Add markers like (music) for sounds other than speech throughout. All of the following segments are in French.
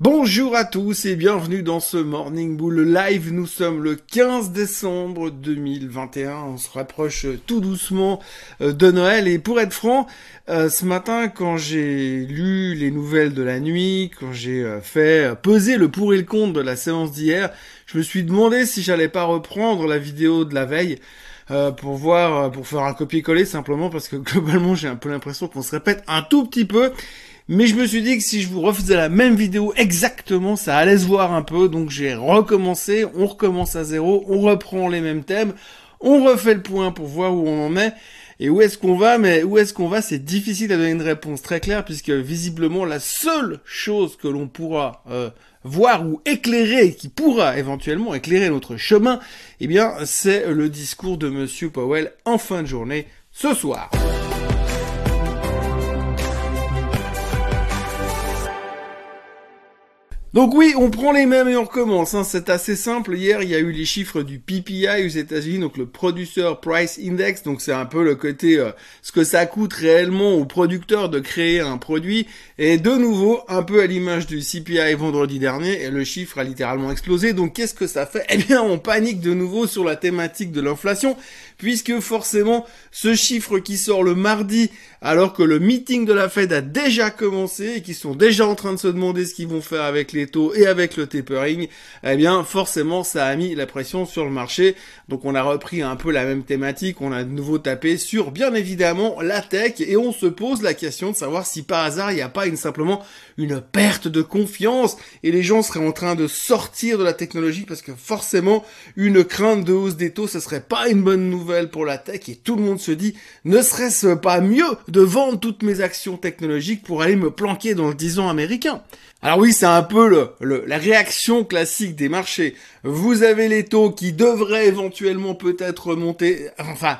Bonjour à tous et bienvenue dans ce Morning Bull Live. Nous sommes le 15 décembre 2021. On se rapproche tout doucement euh, de Noël. Et pour être franc, euh, ce matin, quand j'ai lu les nouvelles de la nuit, quand j'ai euh, fait peser le pour et le contre de la séance d'hier, je me suis demandé si j'allais pas reprendre la vidéo de la veille. pour voir, pour faire un copier-coller simplement parce que (laughs) globalement j'ai un peu l'impression qu'on se répète un tout petit peu mais je me suis dit que si je vous refaisais la même vidéo exactement, ça allait se voir un peu. Donc j'ai recommencé, on recommence à zéro, on reprend les mêmes thèmes, on refait le point pour voir où on en est. Et où est-ce qu'on va Mais où est-ce qu'on va C'est difficile à donner une réponse très claire puisque visiblement la seule chose que l'on pourra euh, voir ou éclairer, qui pourra éventuellement éclairer notre chemin, eh bien c'est le discours de Monsieur Powell en fin de journée ce soir. Donc oui, on prend les mêmes et on recommence. Hein. C'est assez simple. Hier, il y a eu les chiffres du PPI aux États-Unis, donc le Producer Price Index. Donc c'est un peu le côté euh, ce que ça coûte réellement aux producteurs de créer un produit. Et de nouveau, un peu à l'image du CPI vendredi dernier, et le chiffre a littéralement explosé. Donc qu'est-ce que ça fait? Eh bien, on panique de nouveau sur la thématique de l'inflation, puisque forcément, ce chiffre qui sort le mardi, alors que le meeting de la Fed a déjà commencé et qu'ils sont déjà en train de se demander ce qu'ils vont faire avec les taux et avec le tapering, eh bien forcément ça a mis la pression sur le marché. Donc on a repris un peu la même thématique, on a de nouveau tapé sur bien évidemment la tech. Et on se pose la question de savoir si par hasard il n'y a pas une, simplement une perte de confiance. Et les gens seraient en train de sortir de la technologie parce que forcément une crainte de hausse des taux ce serait pas une bonne nouvelle pour la tech. Et tout le monde se dit ne serait-ce pas mieux de vendre toutes mes actions technologiques pour aller me planquer dans le 10 ans américain? Alors oui, c'est un peu le, la réaction classique des marchés. Vous avez les taux qui devraient éventuellement peut-être remonter, enfin,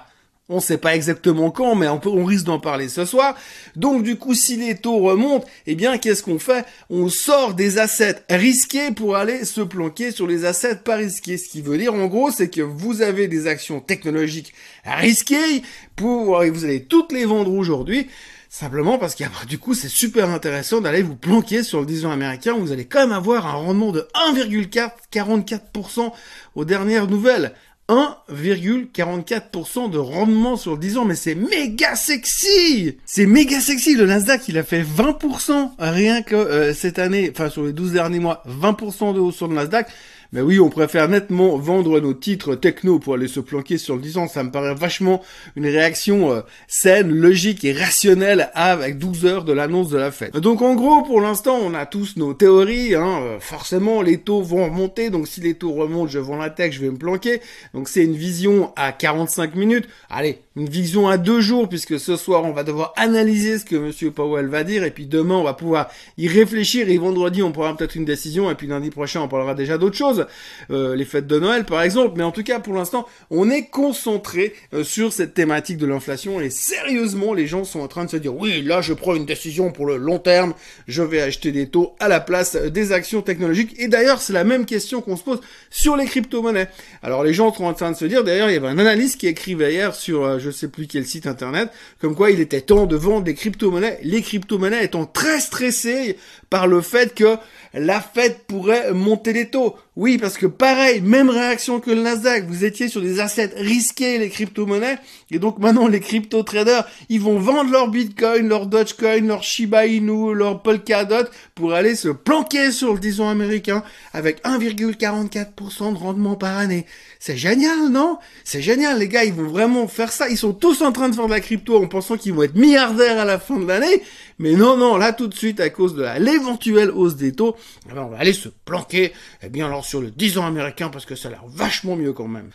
on ne sait pas exactement quand, mais on, on risque d'en parler ce soir. Donc du coup, si les taux remontent, eh bien, qu'est-ce qu'on fait? On sort des assets risqués pour aller se planquer sur les assets pas risqués. Ce qui veut dire, en gros, c'est que vous avez des actions technologiques risquées pour, vous allez toutes les vendre aujourd'hui. Simplement parce que du coup, c'est super intéressant d'aller vous planquer sur le 10 ans américain. Vous allez quand même avoir un rendement de 1,44% aux dernières nouvelles. 1,44% de rendement sur le 10 ans, mais c'est méga sexy C'est méga sexy Le Nasdaq, il a fait 20% rien que euh, cette année, enfin sur les 12 derniers mois, 20% de hausse sur le Nasdaq. Mais oui, on préfère nettement vendre nos titres techno pour aller se planquer sur le 10 ans. Ça me paraît vachement une réaction euh, saine, logique et rationnelle avec 12 heures de l'annonce de la fête. Donc en gros, pour l'instant, on a tous nos théories. Hein. Euh, forcément, les taux vont remonter. Donc si les taux remontent, je vends la tech, je vais me planquer. Donc c'est une vision à 45 minutes. Allez, une vision à deux jours, puisque ce soir, on va devoir analyser ce que Monsieur Powell va dire. Et puis demain, on va pouvoir y réfléchir. Et vendredi, on prendra peut-être une décision. Et puis lundi prochain, on parlera déjà d'autres choses. Euh, les fêtes de Noël par exemple, mais en tout cas pour l'instant on est concentré euh, sur cette thématique de l'inflation et sérieusement les gens sont en train de se dire oui là je prends une décision pour le long terme, je vais acheter des taux à la place des actions technologiques et d'ailleurs c'est la même question qu'on se pose sur les crypto-monnaies. Alors les gens sont en train de se dire d'ailleurs il y avait un analyste qui écrivait hier sur euh, sais plus quel site internet comme quoi il était temps de vendre des crypto-monnaies, les crypto-monnaies étant très stressées par le fait que la Fed pourrait monter les taux. Oui, parce que pareil, même réaction que le Nasdaq, vous étiez sur des assets risqués, les crypto-monnaies, et donc maintenant les crypto-traders, ils vont vendre leur Bitcoin, leur Dogecoin, leur Shiba Inu, leur Polkadot, pour aller se planquer sur le 10 américain, avec 1,44% de rendement par année. C'est génial, non? C'est génial, les gars, ils vont vraiment faire ça. Ils sont tous en train de faire de la crypto en pensant qu'ils vont être milliardaires à la fin de l'année, mais non, non, là tout de suite, à cause de l'éventuelle hausse des taux, eh ben, on va aller se planquer, eh bien alors sur le 10 ans américain, parce que ça a l'air vachement mieux quand même.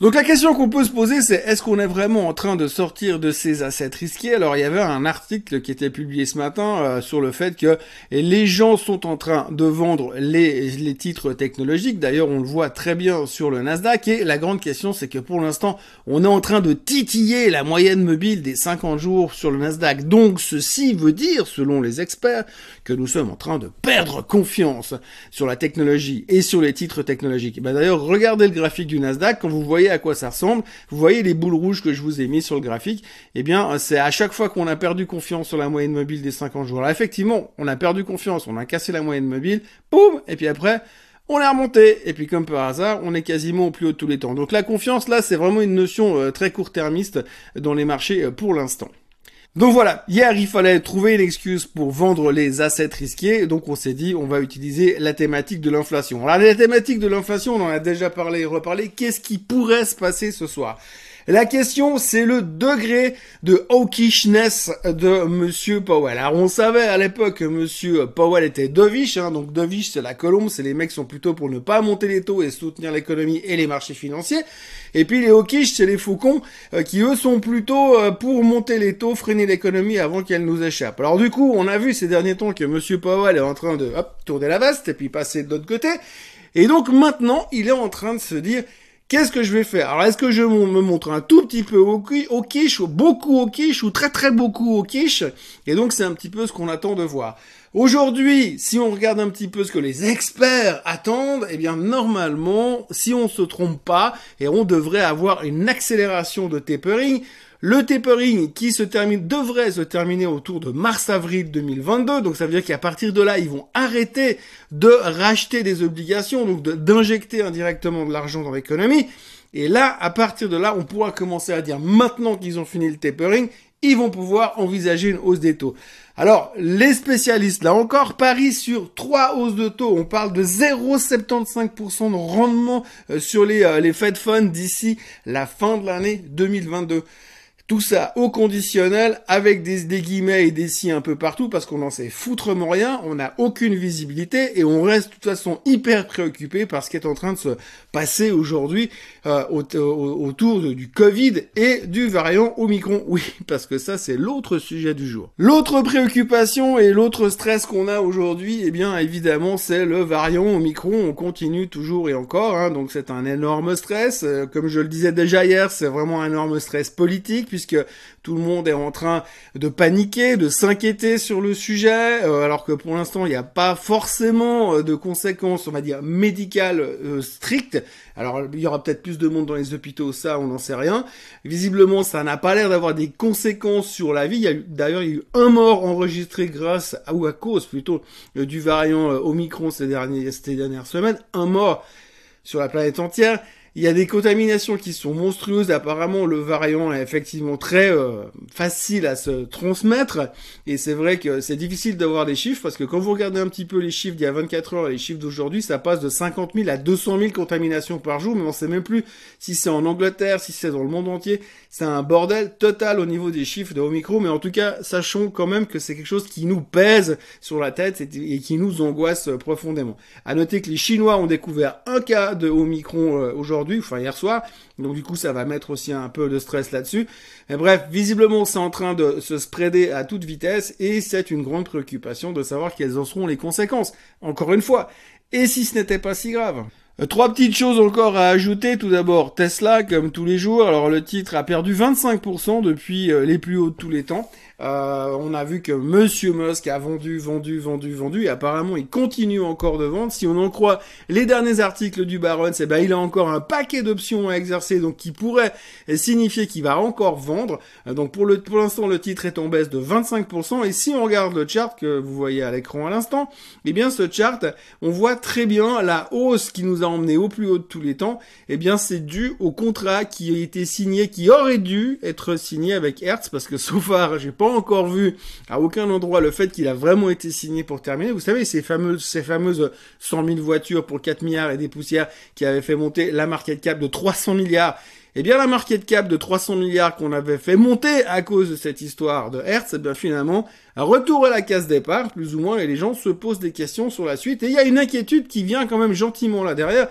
Donc la question qu'on peut se poser, c'est est-ce qu'on est vraiment en train de sortir de ces assets risqués? Alors il y avait un article qui était publié ce matin euh, sur le fait que les gens sont en train de vendre les, les titres technologiques. D'ailleurs, on le voit très bien sur le Nasdaq. Et la grande question, c'est que pour l'instant, on est en train de titiller la moyenne mobile des 50 jours sur le Nasdaq. Donc ceci veut dire, selon les experts, que nous sommes en train de perdre confiance sur la technologie et sur les titres technologiques. Ben, D'ailleurs, regardez le graphique du Nasdaq quand vous voyez à quoi ça ressemble. Vous voyez les boules rouges que je vous ai mis sur le graphique. Eh bien, c'est à chaque fois qu'on a perdu confiance sur la moyenne mobile des 50 jours. Alors effectivement, on a perdu confiance, on a cassé la moyenne mobile, boum, et puis après, on est remonté. Et puis comme par hasard, on est quasiment au plus haut de tous les temps. Donc la confiance, là, c'est vraiment une notion euh, très court-termiste dans les marchés euh, pour l'instant. Donc voilà, hier il fallait trouver une excuse pour vendre les assets risqués, donc on s'est dit on va utiliser la thématique de l'inflation. Alors la thématique de l'inflation, on en a déjà parlé et reparlé, qu'est-ce qui pourrait se passer ce soir? La question, c'est le degré de hawkishness de Monsieur Powell. Alors, on savait à l'époque que Monsieur Powell était dovish, hein, donc dovish, c'est la colombe, c'est les mecs qui sont plutôt pour ne pas monter les taux et soutenir l'économie et les marchés financiers. Et puis les hawkish, c'est les faucons, euh, qui eux sont plutôt euh, pour monter les taux, freiner l'économie avant qu'elle nous échappe. Alors du coup, on a vu ces derniers temps que Monsieur Powell est en train de hop, tourner la veste et puis passer de l'autre côté. Et donc maintenant, il est en train de se dire, Qu'est-ce que je vais faire? Alors, est-ce que je me montre un tout petit peu au, quiche, ou beaucoup au quiche, ou très très beaucoup au quiche? Et donc, c'est un petit peu ce qu'on attend de voir. Aujourd'hui, si on regarde un petit peu ce que les experts attendent, eh bien, normalement, si on se trompe pas, et on devrait avoir une accélération de tapering, le tapering qui se termine devrait se terminer autour de mars-avril 2022. Donc ça veut dire qu'à partir de là, ils vont arrêter de racheter des obligations, donc d'injecter indirectement de l'argent dans l'économie. Et là, à partir de là, on pourra commencer à dire maintenant qu'ils ont fini le tapering, ils vont pouvoir envisager une hausse des taux. Alors, les spécialistes, là encore, parient sur trois hausses de taux. On parle de 0,75% de rendement euh, sur les, euh, les Fed Funds d'ici la fin de l'année 2022. Tout ça au conditionnel avec des, guillemets et des si un peu partout parce qu'on n'en sait foutrement rien, on n'a aucune visibilité et on reste de toute façon hyper préoccupé par ce qui est en train de se passer aujourd'hui euh, autour du Covid et du variant Omicron. Oui, (laughs) parce que ça c'est l'autre sujet du jour. L'autre préoccupation et l'autre stress qu'on a aujourd'hui, eh bien évidemment c'est le variant Omicron. On continue toujours et encore, hein, donc c'est un énorme stress. Euh, comme je le disais déjà hier, c'est vraiment un énorme stress politique puisque tout le monde est en train de paniquer, de s'inquiéter sur le sujet, euh, alors que pour l'instant il n'y a pas forcément euh, de conséquences, on va dire médicales euh, strictes. Alors il y aura peut-être plus de monde dans les hôpitaux, ça on n'en sait rien. Visiblement ça n'a pas l'air d'avoir des conséquences sur la vie. D'ailleurs il y a eu un mort enregistré grâce à, ou à cause plutôt du variant Omicron ces dernières semaines, un mort sur la planète entière. Il y a des contaminations qui sont monstrueuses. Apparemment, le variant est effectivement très euh, facile à se transmettre. Et c'est vrai que c'est difficile d'avoir des chiffres parce que quand vous regardez un petit peu les chiffres d'il y a 24 heures et les chiffres d'aujourd'hui, ça passe de 50 000 à 200 000 contaminations par jour. Mais on sait même plus si c'est en Angleterre, si c'est dans le monde entier. C'est un bordel total au niveau des chiffres de Omicron. Mais en tout cas, sachons quand même que c'est quelque chose qui nous pèse sur la tête et qui nous angoisse profondément. À noter que les Chinois ont découvert un cas de Omicron euh, aujourd'hui enfin hier soir. Donc du coup, ça va mettre aussi un peu de stress là-dessus. Mais bref, visiblement, c'est en train de se spreader à toute vitesse et c'est une grande préoccupation de savoir quelles en seront les conséquences. Encore une fois, et si ce n'était pas si grave? Euh, Trois petites choses encore à ajouter. Tout d'abord, Tesla, comme tous les jours. Alors le titre a perdu 25% depuis euh, les plus hauts de tous les temps. Euh, on a vu que Monsieur Musk a vendu, vendu, vendu, vendu, et apparemment il continue encore de vendre. Si on en croit les derniers articles du Baron, c'est ben il a encore un paquet d'options à exercer, donc qui pourrait signifier qu'il va encore vendre. Euh, donc pour le pour l'instant le titre est en baisse de 25%. Et si on regarde le chart que vous voyez à l'écran à l'instant, eh bien ce chart, on voit très bien la hausse qui nous a emmené au plus haut de tous les temps. Eh bien c'est dû au contrat qui a été signé, qui aurait dû être signé avec Hertz, parce que (laughs) so far j'ai pas encore vu à aucun endroit le fait qu'il a vraiment été signé pour terminer. Vous savez, ces fameuses, ces fameuses 100 000 voitures pour 4 milliards et des poussières qui avaient fait monter la market cap de 300 milliards. Eh bien, la market cap de 300 milliards qu'on avait fait monter à cause de cette histoire de Hertz, eh bien, finalement, un retour à la case départ, plus ou moins, et les gens se posent des questions sur la suite. Et il y a une inquiétude qui vient quand même gentiment là derrière.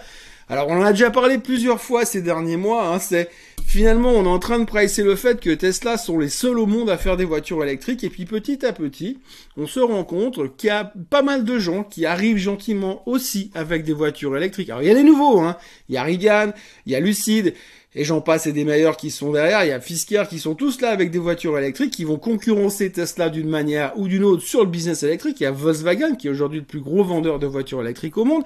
Alors, on en a déjà parlé plusieurs fois ces derniers mois, hein, c'est Finalement, on est en train de pricer le fait que Tesla sont les seuls au monde à faire des voitures électriques et puis petit à petit, on se rend compte qu'il y a pas mal de gens qui arrivent gentiment aussi avec des voitures électriques. Alors il y a les nouveaux, hein. Il y a Rivian, il y a Lucid, et j'en passe et des meilleurs qui sont derrière. Il y a Fisker qui sont tous là avec des voitures électriques qui vont concurrencer Tesla d'une manière ou d'une autre sur le business électrique. Il y a Volkswagen qui est aujourd'hui le plus gros vendeur de voitures électriques au monde.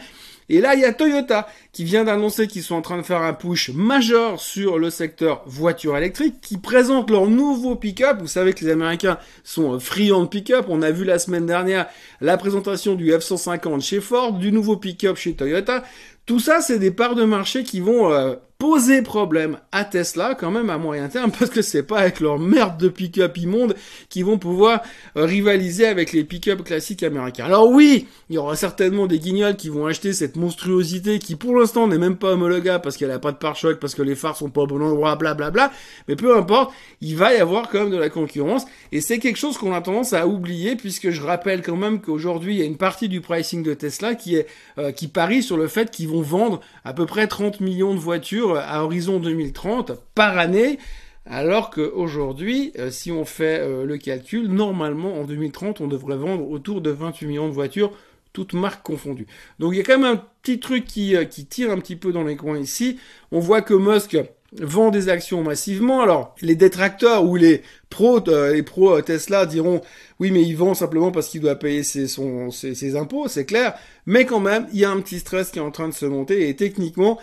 Et là, il y a Toyota qui vient d'annoncer qu'ils sont en train de faire un push majeur sur le secteur voiture électrique, qui présente leur nouveau pick-up. Vous savez que les Américains sont friands de pick-up. On a vu la semaine dernière la présentation du F-150 chez Ford, du nouveau pick-up chez Toyota. Tout ça, c'est des parts de marché qui vont euh, poser problème à Tesla quand même à moyen terme (laughs) parce que c'est pas avec leur merde de pick-up immonde qu'ils vont pouvoir euh, rivaliser avec les pick-up classiques américains. Alors oui, il y aura certainement des guignols qui vont acheter cette monstruosité qui pour l'instant n'est même pas homologable parce qu'elle a pas de pare-choc, parce que les phares sont pas au bon endroit, blablabla. Bla, bla. Mais peu importe, il va y avoir quand même de la concurrence et c'est quelque chose qu'on a tendance à oublier puisque je rappelle quand même qu'aujourd'hui il y a une partie du pricing de Tesla qui est euh, qui parie sur le fait qu'ils vont vendre à peu près 30 millions de voitures à horizon 2030 par année. Alors qu'aujourd'hui, euh, si on fait euh, le calcul, normalement en 2030, on devrait vendre autour de 28 millions de voitures, toutes marques confondues. Donc il y a quand même un petit truc qui, euh, qui tire un petit peu dans les coins ici. On voit que Musk vend des actions massivement. Alors, les détracteurs ou les pros, les pros Tesla diront oui, mais il vend simplement parce qu'il doit payer ses, son, ses, ses impôts, c'est clair. Mais quand même, il y a un petit stress qui est en train de se monter et techniquement,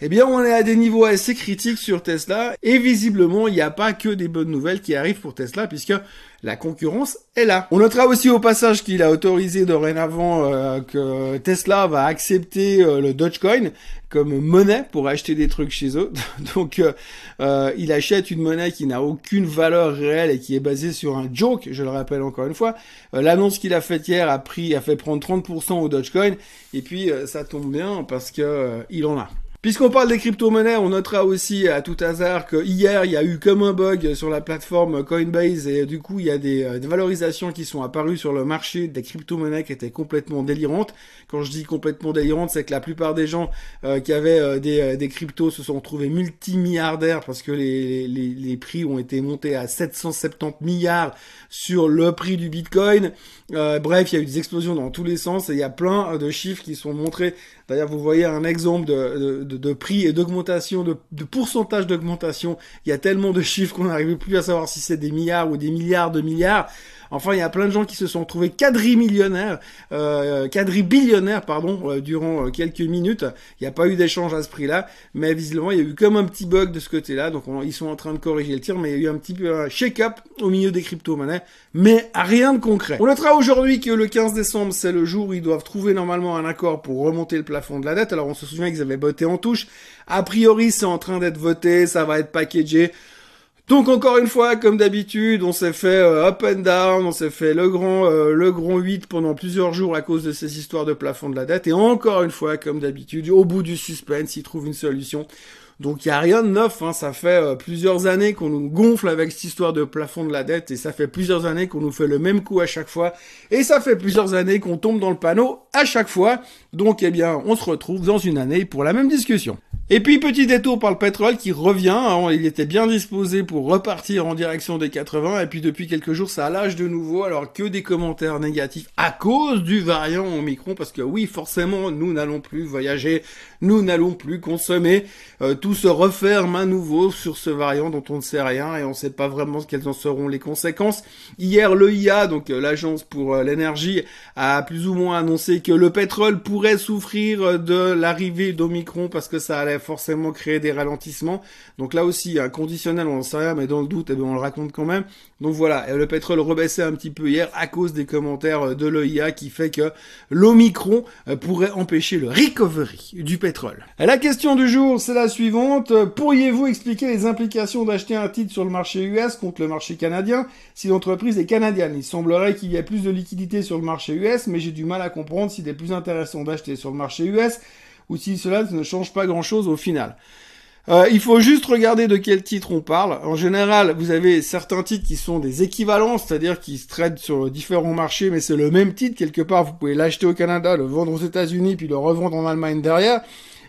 eh bien, on est à des niveaux assez critiques sur Tesla et visiblement, il n'y a pas que des bonnes nouvelles qui arrivent pour Tesla puisque la concurrence est là. On notera aussi au passage qu'il a autorisé dorénavant euh, que Tesla va accepter euh, le Dogecoin comme monnaie pour acheter des trucs chez eux. (laughs) Donc, euh, il achète une monnaie qui n'a aucune valeur réelle et qui est basée sur un joke, je le rappelle encore une fois. L'annonce qu'il a faite hier a pris, a fait prendre 30% au Dogecoin et puis ça tombe bien parce que il en a. Puisqu'on parle des crypto-monnaies, on notera aussi à tout hasard que hier il y a eu comme un bug sur la plateforme Coinbase et du coup il y a des, euh, valorisations qui sont apparues sur le marché des crypto-monnaies qui étaient complètement délirantes. Quand je dis complètement délirantes, c'est que la plupart des gens euh, qui avaient euh, des, cryptos se sont retrouvés multimilliardaires parce que les, prix ont été montés à 770 milliards sur le prix du Bitcoin. bref, il y a eu des explosions dans tous les sens et il y a plein de chiffres qui sont montrés. D'ailleurs, vous voyez un exemple de de, prix et d'augmentation, de, de, pourcentage d'augmentation. Il y a tellement de chiffres qu'on n'arrive plus à savoir si c'est des milliards ou des milliards de milliards. Enfin, il y a plein de gens qui se sont trouvés quadrimillionnaires, euh, quadribillionnaires, pardon, euh, durant euh, quelques minutes. Il n'y a pas eu d'échange à ce prix-là, mais visiblement, il y a eu comme un petit bug de ce côté-là. Donc, ils sont en train de corriger le tir, mais il y a eu un petit peu un shake-up au milieu des crypto-monnaies, mais rien de concret. On notera aujourd'hui que le 15 décembre, c'est le jour où ils doivent trouver normalement un accord pour remonter le plafond de la dette. Alors, on se souvient qu'ils avaient voté en touche. A priori, c'est en train d'être voté, ça va être packagé. Donc encore une fois, comme d'habitude, on s'est fait euh, up and down, on s'est fait le grand euh, le grand 8 pendant plusieurs jours à cause de ces histoires de plafond de la dette. Et encore une fois, comme d'habitude, au bout du suspense, ils trouvent une solution. Donc il y a rien de neuf, hein. ça fait euh, plusieurs années qu'on nous gonfle avec cette histoire de plafond de la dette et ça fait plusieurs années qu'on nous fait le même coup à chaque fois et ça fait plusieurs années qu'on tombe dans le panneau à chaque fois. Donc eh bien, on se retrouve dans une année pour la même discussion. Et puis petit détour par le pétrole qui revient, hein. il était bien disposé pour repartir en direction des 80 et puis depuis quelques jours ça lâche de nouveau alors que des commentaires négatifs à cause du variant Omicron parce que oui forcément nous n'allons plus voyager, nous n'allons plus consommer, euh, tout se referme à nouveau sur ce variant dont on ne sait rien et on ne sait pas vraiment quelles en seront les conséquences. Hier l'EIA, donc euh, l'agence pour euh, l'énergie, a plus ou moins annoncé que le pétrole pourrait souffrir de l'arrivée d'Omicron parce que ça allait forcément créer des ralentissements. Donc là aussi, un conditionnel, on n'en sait rien, mais dans le doute, eh bien, on le raconte quand même. Donc voilà, le pétrole rebaissait un petit peu hier à cause des commentaires de l'OIA qui fait que l'Omicron euh, pourrait empêcher le recovery du pétrole. la question du jour, c'est la suivante. Pourriez-vous expliquer les implications d'acheter un titre sur le marché US contre le marché canadien? Si l'entreprise est canadienne Il semblerait qu'il y ait plus de liquidités sur le marché US, mais j'ai du mal à comprendre s'il est plus intéressant d'acheter sur le marché US ou si cela ne change pas grand-chose au final. Euh, il faut juste regarder de quel titre on parle. En général, vous avez certains titres qui sont des équivalents, c'est-à-dire qui se traitent sur différents marchés, mais c'est le même titre quelque part. Vous pouvez l'acheter au Canada, le vendre aux États-Unis, puis le revendre en Allemagne derrière.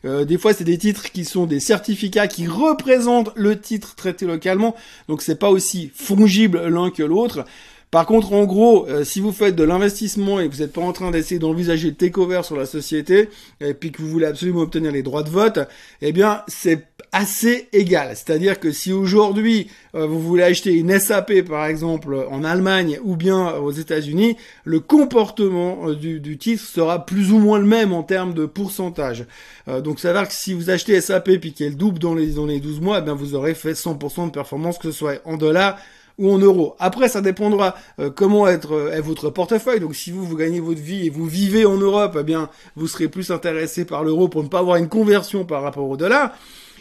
Euh, des fois, c'est des titres qui sont des certificats qui représentent le titre traité localement, donc c'est pas aussi fongible l'un que l'autre. Par contre, en gros, euh, si vous faites de l'investissement et que vous n'êtes pas en train d'essayer d'envisager le takeover sur la société, et puis que vous voulez absolument obtenir les droits de vote, eh bien, c'est assez égal. C'est-à-dire que si aujourd'hui euh, vous voulez acheter une SAP par exemple en Allemagne ou bien aux États-Unis, le comportement euh, du, titre sera plus ou moins le même en termes de pourcentage. donc ça veut dire que si vous achetez SAP puis qu'elle double dans les dans les 12 mois, eh bien vous aurez fait 100% de performance que ce soit en dollars ou en euros. Après, ça dépendra euh, comment être euh, est votre portefeuille. Donc, si vous vous gagnez votre vie et vous vivez en Europe, eh bien, vous serez plus intéressé par l'euro pour ne pas avoir une conversion par rapport au dollar.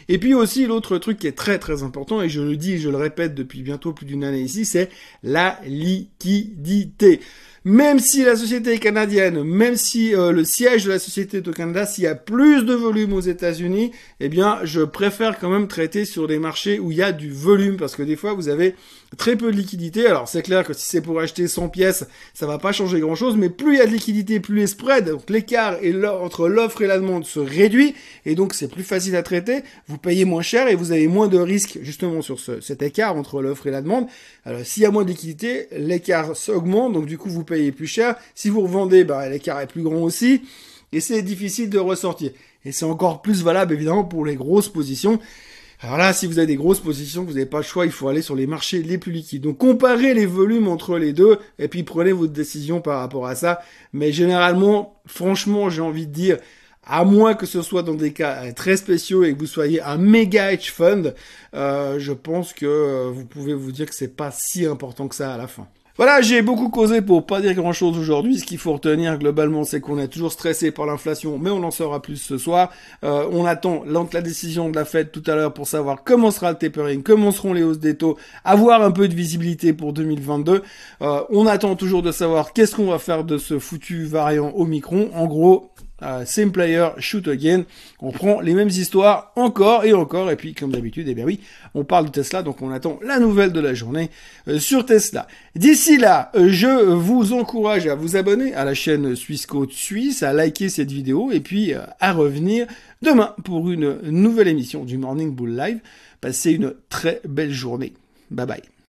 Et puis aussi l'autre truc qui est très très important et je le dis et je le répète depuis bientôt plus d'une année ici, c'est la liquidité même si la société est canadienne, même si euh, le siège de la société est au Canada, s'il y a plus de volume aux États-Unis, eh bien, je préfère quand même traiter sur des marchés où il y a du volume, parce que des fois, vous avez très peu de liquidité. Alors, c'est clair que si c'est pour acheter 100 pièces, ça va pas changer grand-chose, mais plus il y a de liquidité, plus les spreads, donc l'écart entre l'offre et la demande se réduit, et donc c'est plus facile à traiter. Vous payez moins cher et vous avez moins de risques justement sur ce, cet écart entre l'offre et la demande. Alors, s'il y a moins de liquidité, l'écart s'augmente, donc du coup, vous payez plus cher. Si vous revendez, bah, l'écart est plus grand aussi. Et c'est difficile de ressortir. Et c'est encore plus valable, évidemment, pour les grosses positions. Alors là, si vous avez des grosses positions, vous n'avez pas le choix, il faut aller sur les marchés les plus liquides. Donc comparez les volumes entre les deux et puis prenez votre décision par rapport à ça. Mais généralement, franchement, j'ai envie de dire, à moins que ce soit dans des cas très spéciaux et que vous soyez un méga hedge fund, euh, je pense que euh, vous pouvez vous dire que c'est pas si important que ça à la fin. Voilà, j'ai beaucoup causé pour pas dire grand chose aujourd'hui. Ce qu'il faut retenir globalement, c'est qu'on est toujours stressé par l'inflation, mais on en saura plus ce soir. Euh, on attend la décision de la Fed tout à l'heure pour savoir comment sera le tapering, comment seront les hausses des taux, avoir un peu de visibilité pour 2022. Euh, on attend toujours de savoir qu'est-ce qu'on va faire de ce foutu variant Omicron. En gros, euh, same player, shoot again. On prend les mêmes histoires encore et encore. Et puis, comme d'habitude, eh bien oui, on parle de Tesla, donc on attend la nouvelle de la journée euh, sur Tesla. D'ici là, euh, je vous encourage à vous abonner à la chaîne Suisse Côte Suisse, à liker cette vidéo et puis à revenir demain pour une nouvelle émission du Morning Bull Live. Passez une très belle journée. Bye bye.